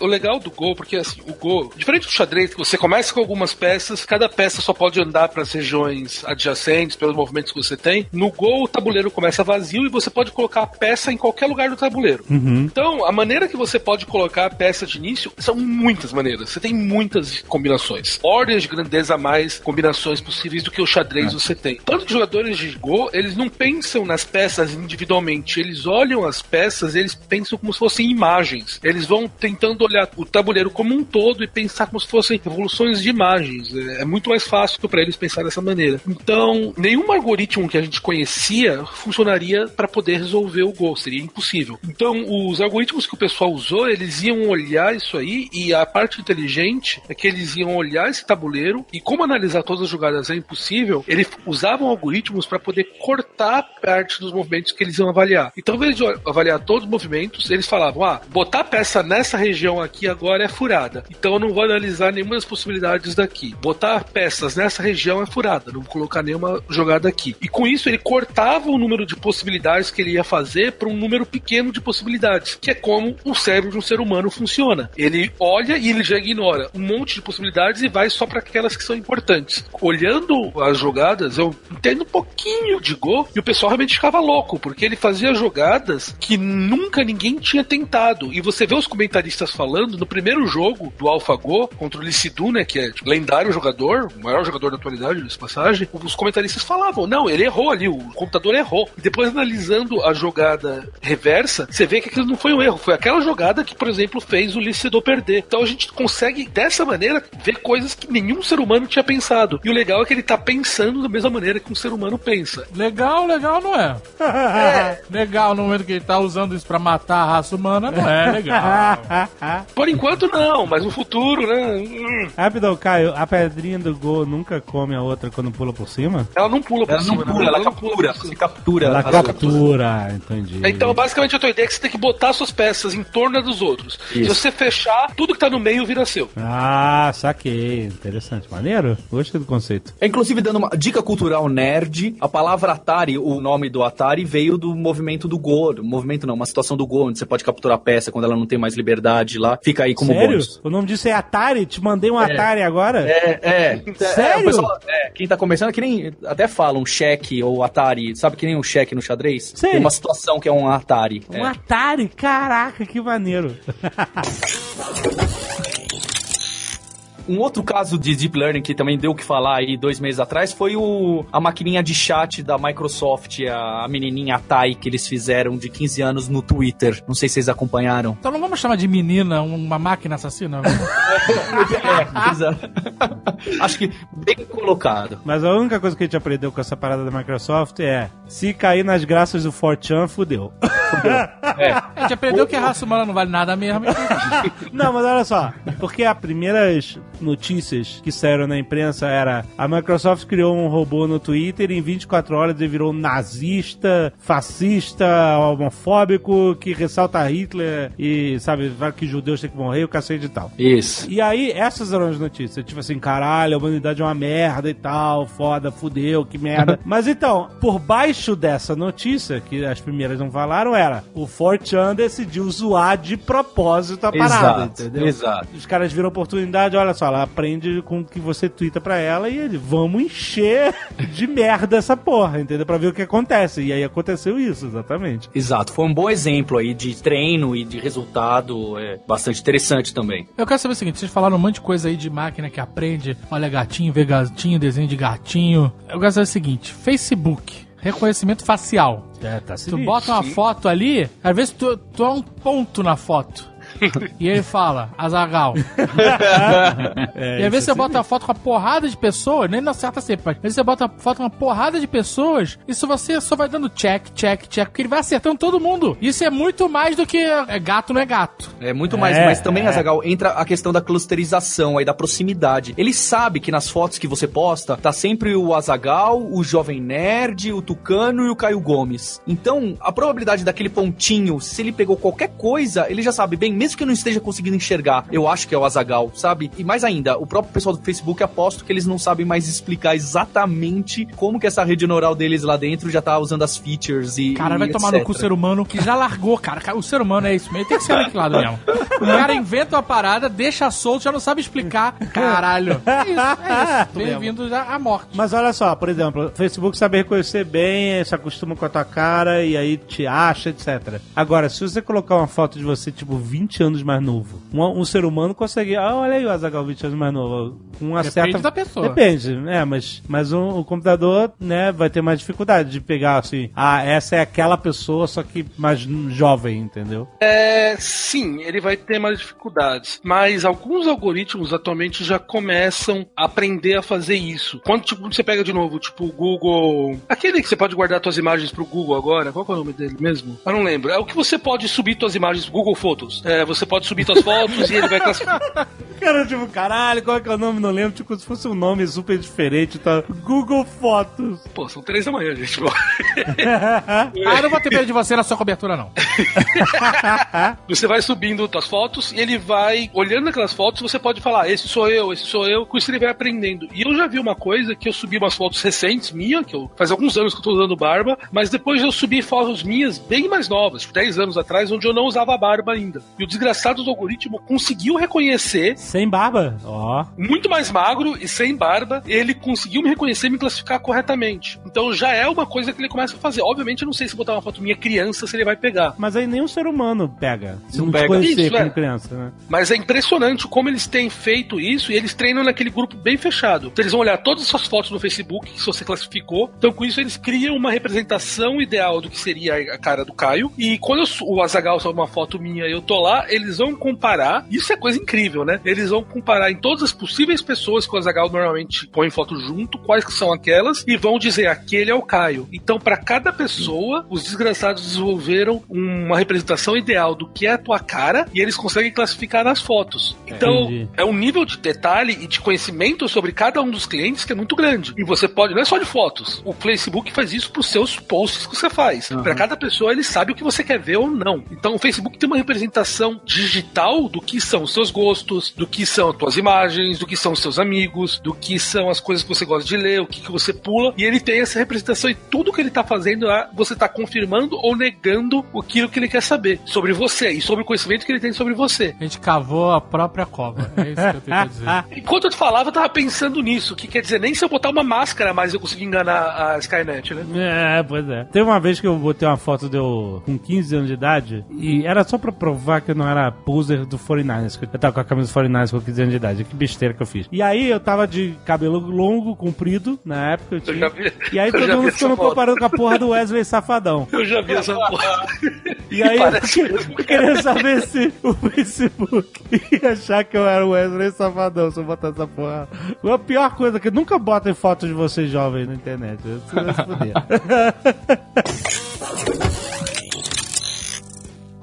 O legal do Go, porque assim, o Go, diferente do xadrez, que você começa com algumas peças, cada peça só pode andar para as regiões adjacentes, pelos movimentos que você tem. No Go, o tabuleiro começa vazio e você pode colocar a peça em qualquer lugar do tabuleiro. Então, a maneira que você pode colocar a peça de início são muitas maneiras. Você tem muitas combinações. Ordens de grandeza a mais combinações possíveis do que o xadrez você tem. Tanto que os jogadores de Go, eles não pensam nas peças individualmente, eles olham as peças, eles pensam como se fossem imagens. Eles vão tentando olhar o tabuleiro como um todo e pensar como se fossem evoluções de imagens. É, é muito mais fácil para eles pensar dessa maneira. Então, nenhum algoritmo que a gente conhecia funcionaria para poder resolver o Go, seria impossível. Então, os algoritmos que o pessoal usou, eles iam olhar isso aí e a parte inteligente é que eles iam olhar esse tabuleiro e como analisar todas as jogadas é impossível, eles usavam algoritmos algoritmos para poder cortar parte dos movimentos que eles iam avaliar. Então, ao invés de avaliar todos os movimentos, eles falavam: ah, botar a peça nessa região aqui agora é furada. Então eu não vou analisar nenhuma das possibilidades daqui. Botar peças nessa região é furada, não vou colocar nenhuma jogada aqui. E com isso ele cortava o número de possibilidades que ele ia fazer para um número pequeno de possibilidades, que é como o cérebro de um ser humano funciona. Ele olha e ele já ignora um monte de possibilidades e vai só para aquelas que são importantes. Olhando as jogadas, eu entendo um pouquinho de Go e o pessoal realmente ficava louco, porque ele fazia jogadas que nunca ninguém tinha tentado. E você vê os comentaristas falando no primeiro jogo do AlphaGo contra o Lissidu, né, que é tipo, lendário jogador, o maior jogador da atualidade, nessa passagem, os comentaristas falavam: não, ele errou ali, o computador errou. E depois analisando a jogada reversa, você vê que aquilo não foi um erro, foi aquela jogada que, por exemplo, fez o Lissidu perder. Então a gente consegue, dessa maneira, ver coisas que nenhum ser humano tinha pensado. E o legal é que ele tá pensando da mesma maneira que um ser humano pensa. Legal, legal não é. é. Legal no momento que ele tá usando isso pra matar a raça humana, não é legal. Por enquanto não, mas no futuro, né? Rapidão, Caio, a pedrinha do gol nunca come a outra quando pula por cima? Ela não pula por Ela cima, não pula, ela captura. Você captura. Ela captura, entendi. Então, basicamente, a tua ideia é que você tem que botar suas peças em torno dos outros. Se você fechar, tudo que tá no meio vira seu. Ah, saquei. Interessante. Maneiro? Gostei do conceito. É, Inclusive, dando uma dica cultural nerd, a palavra Atari, o nome do Atari, veio do movimento do Go. do Movimento não, uma situação do Go, onde você pode capturar a peça quando ela não tem mais liberdade lá. Fica aí como Sério? bônus. O nome disso é Atari? Te mandei um Atari agora? É, é. Sério? É, o pessoal- é, quem tá começando é que nem até falam cheque ou Atari. Sabe que nem um cheque no xadrez? Sei. Tem uma situação que é um Atari. Um É. Atari? Caraca, que maneiro. Um outro caso de Deep Learning que também deu o que falar aí dois meses atrás foi o, a maquininha de chat da Microsoft, a, a menininha Tai que eles fizeram de 15 anos no Twitter. Não sei se vocês acompanharam. Então não vamos chamar de menina uma máquina assassina? É, exato. Acho que bem colocado. Mas a única coisa que a gente aprendeu com essa parada da Microsoft é: se cair nas graças do Fortran, fudeu. A gente aprendeu que a raça humana não vale nada mesmo. Não, mas olha só, porque as primeiras notícias que saíram na imprensa era a Microsoft criou um robô no Twitter e em 24 horas ele virou nazista, fascista, homofóbico, que ressalta Hitler e, sabe, que judeus têm que morrer, o cacete e tal. Isso. E aí, essas eram as notícias. Tipo assim, caralho, a humanidade é uma merda e tal, foda, fudeu, que merda. Mas então, por baixo dessa notícia, que as primeiras não falaram, era o 4chan decidiu zoar de propósito a parada, Exato, entendeu? exato. Os caras viram oportunidade, olha só, ela aprende com o que você twitta pra ela e ele, vamos encher de merda essa porra, entendeu? Pra ver o que acontece. E aí aconteceu isso, exatamente. Exato. Foi um bom exemplo aí de treino e de resultado. É bastante interessante também. Eu quero saber o seguinte, vocês falaram um monte de coisa aí de máquina que aprende, olha gatinho, vê gatinho, desenho de gatinho. Eu quero saber o seguinte, Facebook, reconhecimento facial. É, tá Tu bota uma foto ali, às vezes tu, tu é um ponto na foto. E ele fala, Azagal. e às vezes você bota a foto com uma porrada de pessoas, nem na certa sempre, mas às vezes você bota a foto com uma porrada de pessoas, e se você só vai dando check, check, check, porque ele vai acertando todo mundo. Isso é muito mais do que é gato não é gato. É muito mais, É, mas também, é. Azagal, entra a questão da clusterização aí, da proximidade. Ele sabe que nas fotos que você posta, tá sempre o Azagal, o Jovem Nerd, o Tucano e o Caio Gomes. Então, a probabilidade daquele pontinho, se ele pegou qualquer coisa, ele já sabe, bem, mesmo que eu não esteja conseguindo enxergar, eu acho que é o Azagal, sabe? E mais ainda, o próprio pessoal do Facebook, aposto que eles não sabem mais explicar exatamente como que essa rede neural deles lá dentro já tá usando as features e. Cara, e vai tomar no cu o ser humano que já largou, cara. O ser humano é isso mesmo, tem que ser aniquilado mesmo. O cara inventa uma parada, deixa solto, já não sabe explicar. Caralho. É isso, é isso. Bem-vindo à morte. Mas olha só, por exemplo, o Facebook sabe reconhecer bem, se acostuma com a tua cara e aí te acha, etc. Agora, se você colocar uma foto de você, tipo, 20 anos mais novo, um, um ser humano consegue. Ah, olha aí o Azagal 20 anos mais novo. Uma Depende certa. da pessoa. Depende, é, mas, mas um- o computador, né, vai ter mais dificuldade de pegar assim. Ah, essa é aquela pessoa, só que mais jovem, entendeu? É, sim, ele vai ter mais dificuldades. Mas alguns algoritmos atualmente já começam a aprender a fazer isso. Quando tipo, você pega de novo, tipo, o Google. Aquele que você pode guardar suas imagens pro Google agora, qual que é o nome dele mesmo? Eu não lembro. É o que você pode subir suas imagens pro Google Fotos. É, você pode subir suas fotos e ele vai classificar. Cara, tipo, caralho, qual é que é o nome? Não lembro, tipo, se fosse um nome super diferente, tá? Google Fotos. Pô, são três da manhã, gente. ah, não vou ter medo de você na sua cobertura, não. você vai subindo suas fotos e ele vai olhando aquelas fotos, você pode falar, esse sou eu, esse sou eu, com isso ele vai aprendendo. E eu já vi uma coisa que eu subi umas fotos recentes minha, que eu faz alguns anos que eu tô usando barba, mas depois eu subi fotos minhas bem mais novas, 10 anos atrás, onde eu não usava barba ainda. E o desgraçado do algoritmo conseguiu reconhecer sem barba? Ó. Oh. Muito mais magro e sem barba, ele conseguiu me reconhecer e me classificar corretamente. Então já é uma coisa que ele começa a fazer. Obviamente, eu não sei se botar uma foto minha criança, se ele vai pegar. Mas aí nenhum ser humano pega. Se não, não pega. conhecer isso, como é. criança, né? Mas é impressionante como eles têm feito isso e eles treinam naquele grupo bem fechado. Então, eles vão olhar todas as suas fotos no Facebook, que você classificou. Então, com isso, eles criam uma representação ideal do que seria a cara do Caio. E quando eu, o Azagal sobe uma foto minha e eu tô lá, eles vão comparar. Isso é coisa incrível, né? Eles eles vão comparar em todas as possíveis pessoas que o Azagal normalmente põe foto junto, quais que são aquelas, e vão dizer aquele é o Caio. Então, para cada pessoa, os desgraçados desenvolveram uma representação ideal do que é a tua cara e eles conseguem classificar nas fotos. Então, Entendi. é um nível de detalhe e de conhecimento sobre cada um dos clientes que é muito grande. E você pode, não é só de fotos. O Facebook faz isso para os seus posts que você faz. Uhum. Para cada pessoa, ele sabe o que você quer ver ou não. Então, o Facebook tem uma representação digital do que são os seus gostos, do que são tuas imagens, do que são seus amigos, do que são as coisas que você gosta de ler, o que, que você pula. E ele tem essa representação e tudo que ele tá fazendo é você tá confirmando ou negando aquilo que ele quer saber sobre você e sobre o conhecimento que ele tem sobre você. A gente cavou a própria cova. É isso que eu tenho que dizer. Enquanto eu te falava, eu tava pensando nisso, que quer dizer, nem se eu botar uma máscara mais eu consegui enganar a Skynet, né? É, pois é. Teve uma vez que eu botei uma foto de eu com 15 anos de idade e era só pra provar que eu não era poser do 49ers. Eu tava com a camisa do 49ers mais com 15 anos de idade. Que besteira que eu fiz. E aí eu tava de cabelo longo, comprido, na época eu tinha. Eu vi, e aí todo mundo ficou me comparando com a porra do Wesley Safadão. Eu já vi essa porra. E aí eu queria saber se o Facebook ia achar que eu era o Wesley Safadão se eu botar essa porra. A pior coisa é que nunca botem fotos de vocês jovens na internet. Você vai se fuder.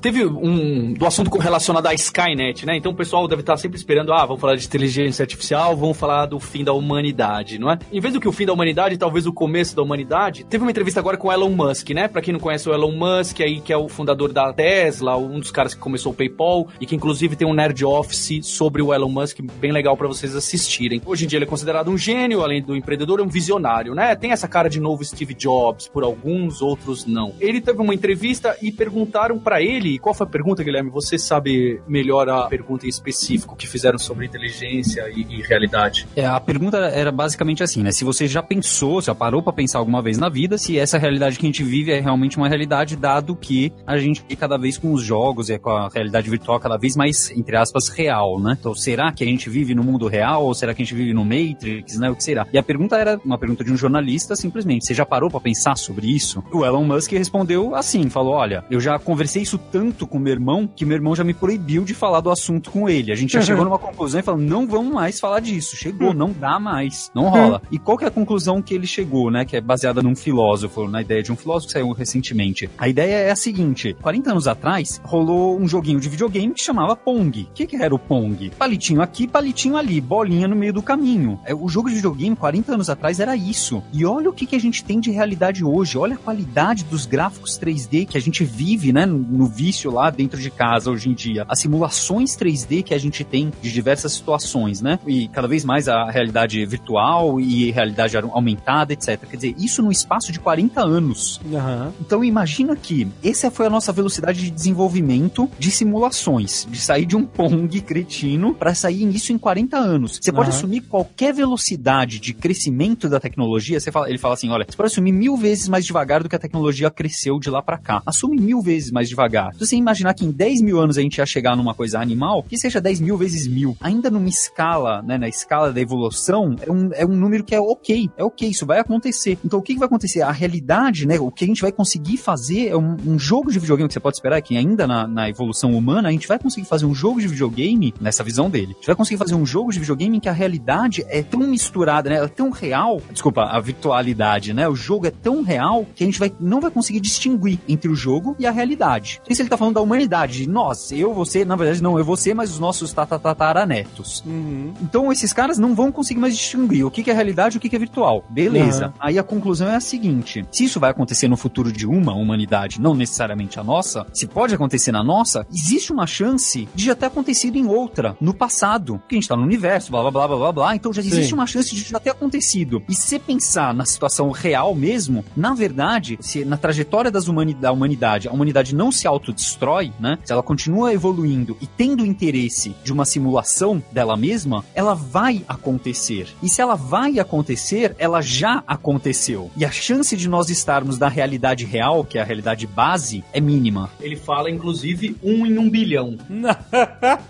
Teve um do assunto relacionado à Skynet, né? Então o pessoal deve estar sempre esperando, ah, vamos falar de inteligência artificial, vamos falar do fim da humanidade, não é? Em vez do que o fim da humanidade, talvez o começo da humanidade. Teve uma entrevista agora com o Elon Musk, né? Para quem não conhece o Elon Musk, aí que é o fundador da Tesla, um dos caras que começou o PayPal e que inclusive tem um nerd office sobre o Elon Musk bem legal para vocês assistirem. Hoje em dia ele é considerado um gênio, além do empreendedor, é um visionário, né? Tem essa cara de novo Steve Jobs por alguns, outros não. Ele teve uma entrevista e perguntaram para ele qual foi a pergunta, Guilherme? Você sabe melhor a pergunta em específico que fizeram sobre inteligência e, e realidade? É, a pergunta era basicamente assim, né? Se você já pensou, já parou para pensar alguma vez na vida, se essa realidade que a gente vive é realmente uma realidade, dado que a gente cada vez com os jogos e com a realidade virtual cada vez mais, entre aspas, real, né? Então, será que a gente vive no mundo real ou será que a gente vive no Matrix, né? O que será? E a pergunta era uma pergunta de um jornalista, simplesmente, você já parou para pensar sobre isso? O Elon Musk respondeu assim, falou, olha, eu já conversei isso tanto tanto com meu irmão que meu irmão já me proibiu de falar do assunto com ele. A gente já uhum. chegou numa conclusão e falou: não vamos mais falar disso. Chegou, uhum. não dá mais, não rola. Uhum. E qual que é a conclusão que ele chegou, né? Que é baseada num filósofo, na ideia de um filósofo que saiu recentemente. A ideia é a seguinte: 40 anos atrás rolou um joguinho de videogame que chamava Pong. O que, que era o Pong? Palitinho aqui, palitinho ali, bolinha no meio do caminho. É, o jogo de videogame 40 anos atrás era isso. E olha o que, que a gente tem de realidade hoje. Olha a qualidade dos gráficos 3D que a gente vive, né? No, no vício lá dentro de casa hoje em dia. As simulações 3D que a gente tem de diversas situações, né? E cada vez mais a realidade virtual e realidade aumentada, etc. Quer dizer, isso no espaço de 40 anos. Uhum. Então imagina que essa foi a nossa velocidade de desenvolvimento de simulações, de sair de um Pong cretino para sair nisso em 40 anos. Você uhum. pode assumir qualquer velocidade de crescimento da tecnologia. Você fala, ele fala assim, olha, você pode assumir mil vezes mais devagar do que a tecnologia cresceu de lá para cá. Assume mil vezes mais devagar. Se você imaginar que em 10 mil anos a gente ia chegar numa coisa animal, que seja 10 mil vezes mil. Ainda numa escala, né, na escala da evolução, é um, é um número que é ok. É ok, isso vai acontecer. Então o que, que vai acontecer? A realidade, né, o que a gente vai conseguir fazer é um, um jogo de videogame que você pode esperar, que ainda na, na, evolução humana, a gente vai conseguir fazer um jogo de videogame, nessa visão dele, a gente vai conseguir fazer um jogo de videogame em que a realidade é tão misturada, né, é tão real, desculpa, a virtualidade, né, o jogo é tão real que a gente vai, não vai conseguir distinguir entre o jogo e a realidade. E se ele tá falando da humanidade, de nós, eu, você, na verdade não eu, você, mas os nossos tatataranetos. Uhum. Então esses caras não vão conseguir mais distinguir o que, que é realidade e o que, que é virtual. Beleza. Uhum. Aí a conclusão é a seguinte: se isso vai acontecer no futuro de uma humanidade, não necessariamente a nossa, se pode acontecer na nossa, existe uma chance de já ter acontecido em outra, no passado. Porque a gente tá no universo, blá blá blá blá blá blá, então já existe Sim. uma chance de já ter acontecido. E se você pensar na situação real mesmo, na verdade, se na trajetória das humani da humanidade, a humanidade não se autodestrói, né? Se ela continua evoluindo e tendo interesse de uma simulação dela mesma, ela vai acontecer. E se ela vai acontecer, ela já aconteceu. E a chance de nós estarmos na realidade real, que é a realidade base, é mínima. Ele fala, inclusive, um em um bilhão.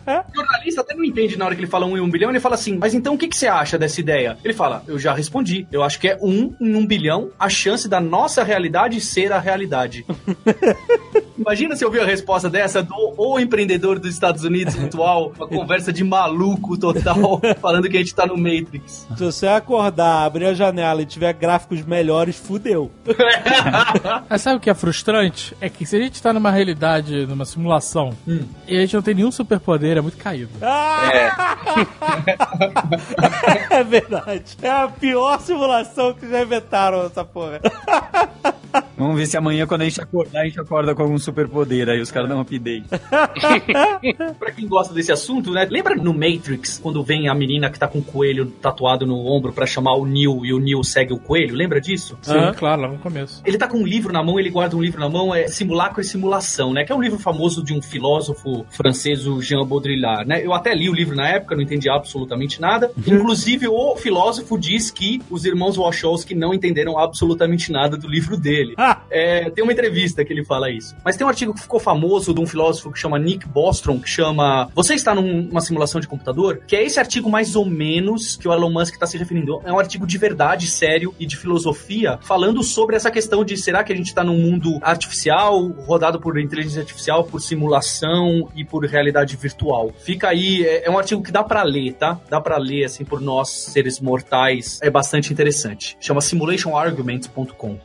O jornalista até não entende na hora que ele fala um em um bilhão, ele fala assim, mas então o que, que você acha dessa ideia? Ele fala, eu já respondi, eu acho que é um em um bilhão a chance da nossa realidade ser a realidade. Imagina se ouvir a resposta dessa do o empreendedor dos Estados Unidos atual, uma conversa de maluco total, falando que a gente tá no Matrix. Se você acordar, abrir a janela e tiver gráficos melhores, fudeu. Mas sabe o que é frustrante? É que se a gente tá numa realidade, numa simulação, e a gente não tem nenhum superpoder, é muito caído. É verdade. É a pior simulação que já inventaram essa porra. Vamos ver se amanhã, quando a gente acordar, a gente acorda com algum superpoder. Aí os caras dão um update. Pra quem gosta desse assunto, né? Lembra no Matrix, quando vem a menina que tá com o coelho tatuado no ombro pra chamar o Neo e o Neo segue o coelho? Lembra disso? Sim, Aham. claro, lá no começo. Ele tá com um livro na mão, ele guarda um livro na mão, é Simulacro e Simulação, né? Que é um livro famoso de um filósofo francês, o Jean Baudrillard, né? Eu até li o livro na época, não entendi absolutamente nada. Inclusive, o filósofo diz que os irmãos Wachowski não entenderam absolutamente nada do livro dele. É, tem uma entrevista que ele fala isso. Mas tem um artigo que ficou famoso de um filósofo que chama Nick Bostrom, que chama Você está num- numa simulação de computador? Que é esse artigo mais ou menos que o Elon Musk está se referindo. É um artigo de verdade, sério e de filosofia, falando sobre essa questão de será que a gente está num mundo artificial, rodado por inteligência artificial, por simulação e por realidade virtual. Fica aí, é, é um artigo que dá pra ler, tá? Dá pra ler, assim, por nós, seres mortais. É bastante interessante. Chama simulationarguments.com.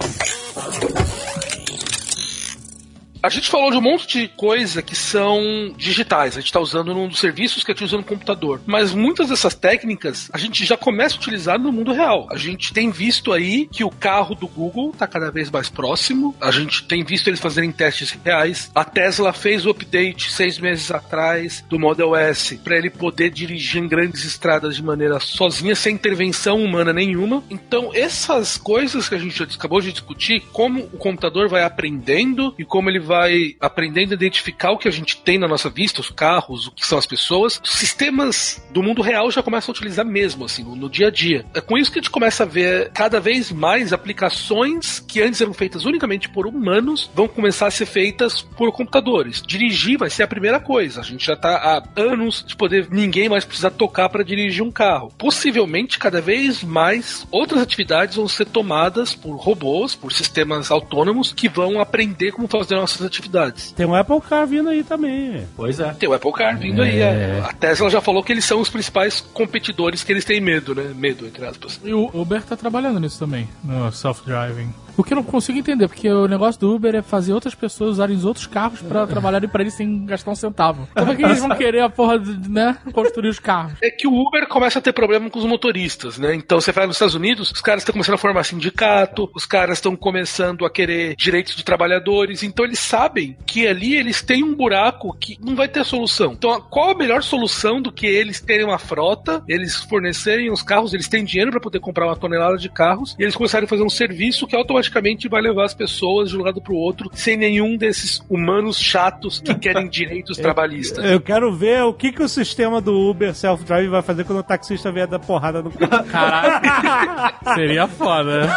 A gente falou de um monte de coisa que são digitais. A gente está usando num dos serviços que a gente usa no computador. Mas muitas dessas técnicas a gente já começa a utilizar no mundo real. A gente tem visto aí que o carro do Google está cada vez mais próximo. A gente tem visto eles fazerem testes reais. A Tesla fez o update seis meses atrás do Model S para ele poder dirigir em grandes estradas de maneira sozinha, sem intervenção humana nenhuma. Então, essas coisas que a gente acabou de discutir, como o computador vai aprendendo e como ele vai aprendendo a identificar o que a gente tem na nossa vista, os carros, o que são as pessoas, os sistemas do mundo real já começam a utilizar mesmo, assim, no dia a dia. É com isso que a gente começa a ver cada vez mais aplicações que antes eram feitas unicamente por humanos vão começar a ser feitas por computadores. Dirigir vai ser a primeira coisa. A gente já está há anos de poder ninguém mais precisar tocar para dirigir um carro. Possivelmente, cada vez mais outras atividades vão ser tomadas por robôs, por sistemas autônomos que vão aprender como fazer nossas atividades. Tem um Apple Car vindo aí também. Pois é. Tem o Apple Car vindo aí. é. A Tesla já falou que eles são os principais competidores que eles têm medo, né? Medo, entre aspas. E o Uber tá trabalhando nisso também, no self-driving. O que eu não consigo entender, porque o negócio do Uber é fazer outras pessoas usarem os outros carros pra trabalharem pra eles sem gastar um centavo. Como é que eles vão querer a porra, de, né, construir os carros? É que o Uber começa a ter problema com os motoristas, né? Então você vai nos Estados Unidos, os caras estão começando a formar sindicato, os caras estão começando a querer direitos de trabalhadores, então eles sabem que ali eles têm um buraco que não vai ter solução. Então, qual a melhor solução do que eles terem uma frota, eles fornecerem os carros, eles têm dinheiro para poder comprar uma tonelada de carros e eles começarem a fazer um serviço que automaticamente vai levar as pessoas de um lado pro outro sem nenhum desses humanos chatos que querem direitos trabalhistas. Eu quero ver o que, que o sistema do Uber Self-Drive vai fazer quando o taxista vier dar porrada no carro. Caraca, seria foda, né?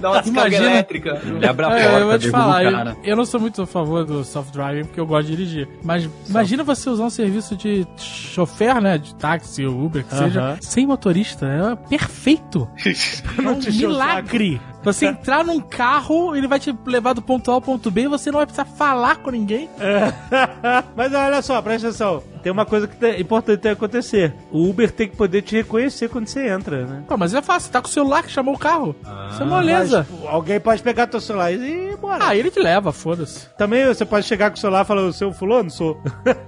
Dá uma descarga Imagina- elétrica. Ele abre a É, porta, eu vou te falar, eu, eu não sou muito a favor do self-driving porque eu gosto de dirigir. Mas imagina você usar um serviço de chofer, né? De táxi ou Uber, que seja, Aham. sem motorista. É perfeito. Não um milagre. Você entrar num carro, ele vai te levar do ponto A ao ponto B e você não vai precisar falar com ninguém. Mas olha só, presta atenção. Tem uma coisa que é importante acontecer. O Uber tem que poder te reconhecer quando você entra, né? Pô, mas é fácil, você tá com o celular que chamou o carro. Isso é moleza. Mas, alguém pode pegar teu celular e ir embora. Ah, ele te leva, foda-se. Também você pode chegar com o celular e falar, o seu fulano? Sou.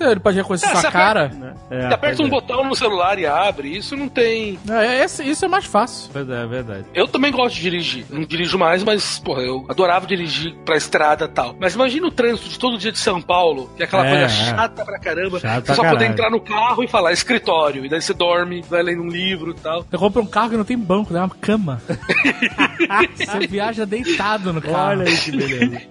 Ele pode reconhecer É, sua cara. É, Você aperta pois um é. botão no celular e abre, isso não tem. É, esse- isso é mais fácil. Pois é, é verdade. Eu também gosto de dirigir. Não dirijo mais, mas, porra, eu adorava dirigir pra estrada e tal. Mas imagina o trânsito de todo dia de São Paulo, que é aquela É, coisa é. chata pra caramba. Chato você só poder entrar no carro e falar escritório. E daí você dorme, vai lendo um livro e tal. Você compra um carro que não tem banco, é uma cama. você viaja deitado no carro. Olha aí que beleza.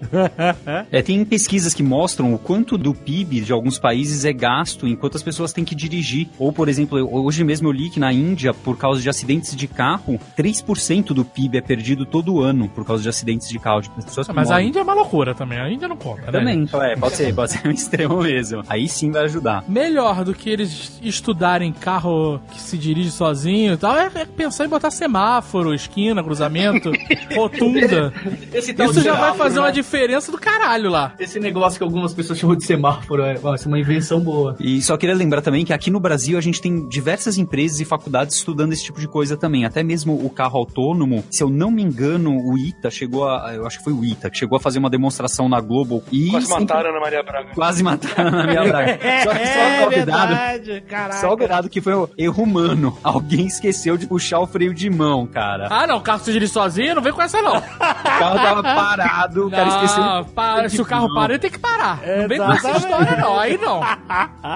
É, tem pesquisas que mostram o quanto do PIB de alguns países é gasto enquanto as pessoas têm que dirigir. Ou, por exemplo, hoje mesmo eu li que na Índia, por causa de acidentes de carro, 3% do PIB é perdido todo ano por causa de acidentes de carro. De pessoas que Mas a. Índia é uma loucura também. A Índia não conta, né? Também, é, pode ser, pode ser um extremo mesmo. Aí sim vai ajudar. Melhor do que eles estudarem carro que se dirige sozinho e tal, é, é pensar em botar semáforo, esquina, cruzamento, rotunda. Esse Isso já vai fazer uma né? diferença do caralho lá. Esse negócio que algumas pessoas chamam de semáforo é, é uma invenção boa. E só queria lembrar também que aqui no Brasil a gente tem diversas empresas e faculdades estudando esse tipo de coisa também. Até mesmo o carro autônomo, se eu não me engano, o ITA chegou a. Eu acho que foi o ITA, que chegou a fazer uma demonstração na Globo e. Quase sempre- mataram a Ana Maria Braga. Quase mataram na minha braga. Só que só cuidado. verdade, caraca. Só cuidado que foi um erro humano. Alguém esqueceu de puxar o freio de mão, cara. Ah, não, o carro se dirige sozinho, não vem com essa não. O carro tava parado, o cara esqueceu. Não, para, se o carro para, ele tem que parar. Não vem com essa história não, aí não.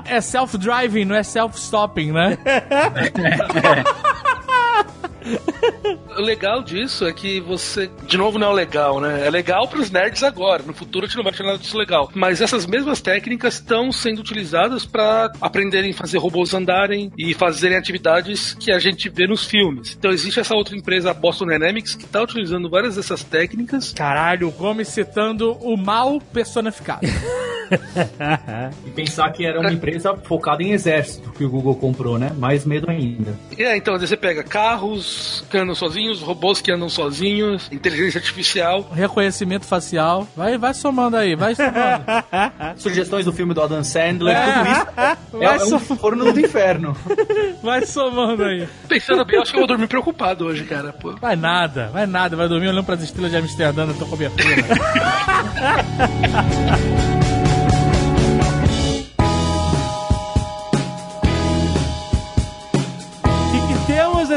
É self-driving, não é self-stopping, né? O legal disso é que você, de novo, não é o legal, né? É legal pros nerds agora. No futuro a gente não vai achar nada disso legal. Mas essas mesmas técnicas estão sendo utilizadas para aprenderem a fazer robôs andarem e fazerem atividades que a gente vê nos filmes. Então existe essa outra empresa, a Boston Dynamics, que está utilizando várias dessas técnicas. Caralho, o Gomes citando o mal personificado. E pensar que era uma empresa focada em exército que o Google comprou, né? Mais medo ainda. É, então você pega carros que andam sozinhos, robôs que andam sozinhos, inteligência artificial. Reconhecimento facial. Vai, vai somando aí, vai somando. Sugestões do filme do Adam Sandler, É. tudo isso é, é um forno do inferno. Vai somando aí. Pensando bem, eu acho que eu vou dormir preocupado hoje, cara. Pô. Vai nada, vai nada. Vai dormir olhando pras estrelas de Amsterdã na tua cobertura.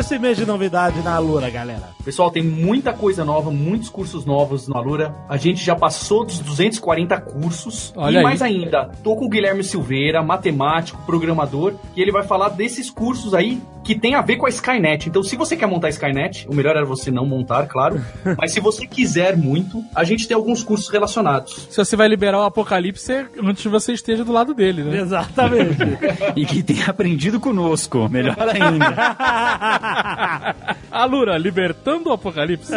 Esse mês de novidade na Alura, galera? Pessoal, tem muita coisa nova, muitos cursos novos na Alura. A gente já passou dos 240 cursos. Olha e aí. mais ainda, tô com o Guilherme Silveira, matemático, programador, e ele vai falar desses cursos aí que tem a ver com a Skynet. Então, se você quer montar a Skynet, o melhor era você não montar, claro. mas se você quiser muito, a gente tem alguns cursos relacionados. Se você vai liberar o apocalipse, antes você esteja do lado dele, né? Exatamente. E que tem aprendido conosco. Melhor ainda. Alura, libertando o apocalipse.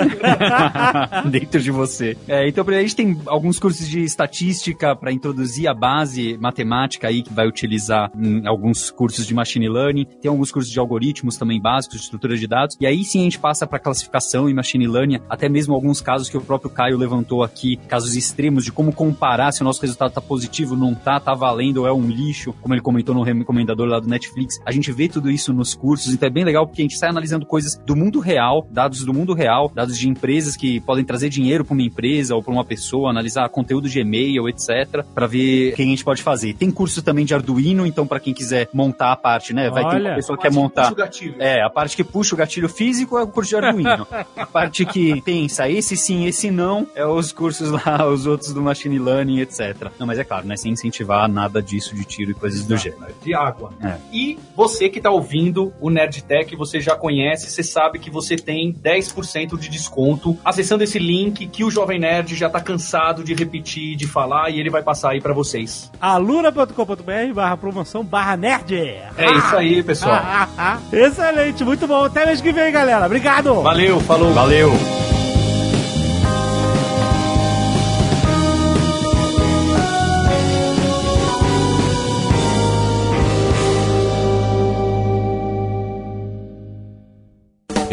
Dentro de você. É, então, a gente tem alguns cursos de estatística para introduzir a base matemática aí, que vai utilizar em alguns cursos de machine learning. Tem alguns cursos de algoritmos também básicos, de estrutura de dados. E aí sim a gente passa para classificação e machine learning, até mesmo alguns casos que o próprio Caio levantou aqui, casos extremos de como comparar se o nosso resultado tá positivo, não tá, tá valendo ou é um lixo, como ele comentou no recomendador lá do Netflix. A gente vê tudo isso nos cursos, então é bem legal porque a gente sai analisando coisas do mundo real, dados do mundo real, dados de empresas que podem trazer dinheiro para uma empresa ou para uma pessoa, analisar conteúdo de e-mail, etc, para ver quem a gente pode fazer. Tem curso também de Arduino, então para quem quiser montar a parte, né, vai ter Olha, uma pessoa que quer montar Puxa o gatilho. é, a parte que puxa o gatilho físico é o curso de Arduino. a parte que pensa esse sim, esse não, é os cursos lá, os outros do Machine Learning, etc. Não, mas é claro, né? Sem incentivar nada disso de tiro e coisas do gênero. de água. É. E você que está ouvindo o Nerdtech, você já conhece, você sabe que você tem 10% de desconto acessando esse link que o Jovem Nerd já tá cansado de repetir, de falar e ele vai passar aí para vocês. alura.com.br barra promoção barra nerd. É isso aí, pessoal. Excelente, muito bom. Até mês que vem, galera. Obrigado. Valeu, falou. Valeu!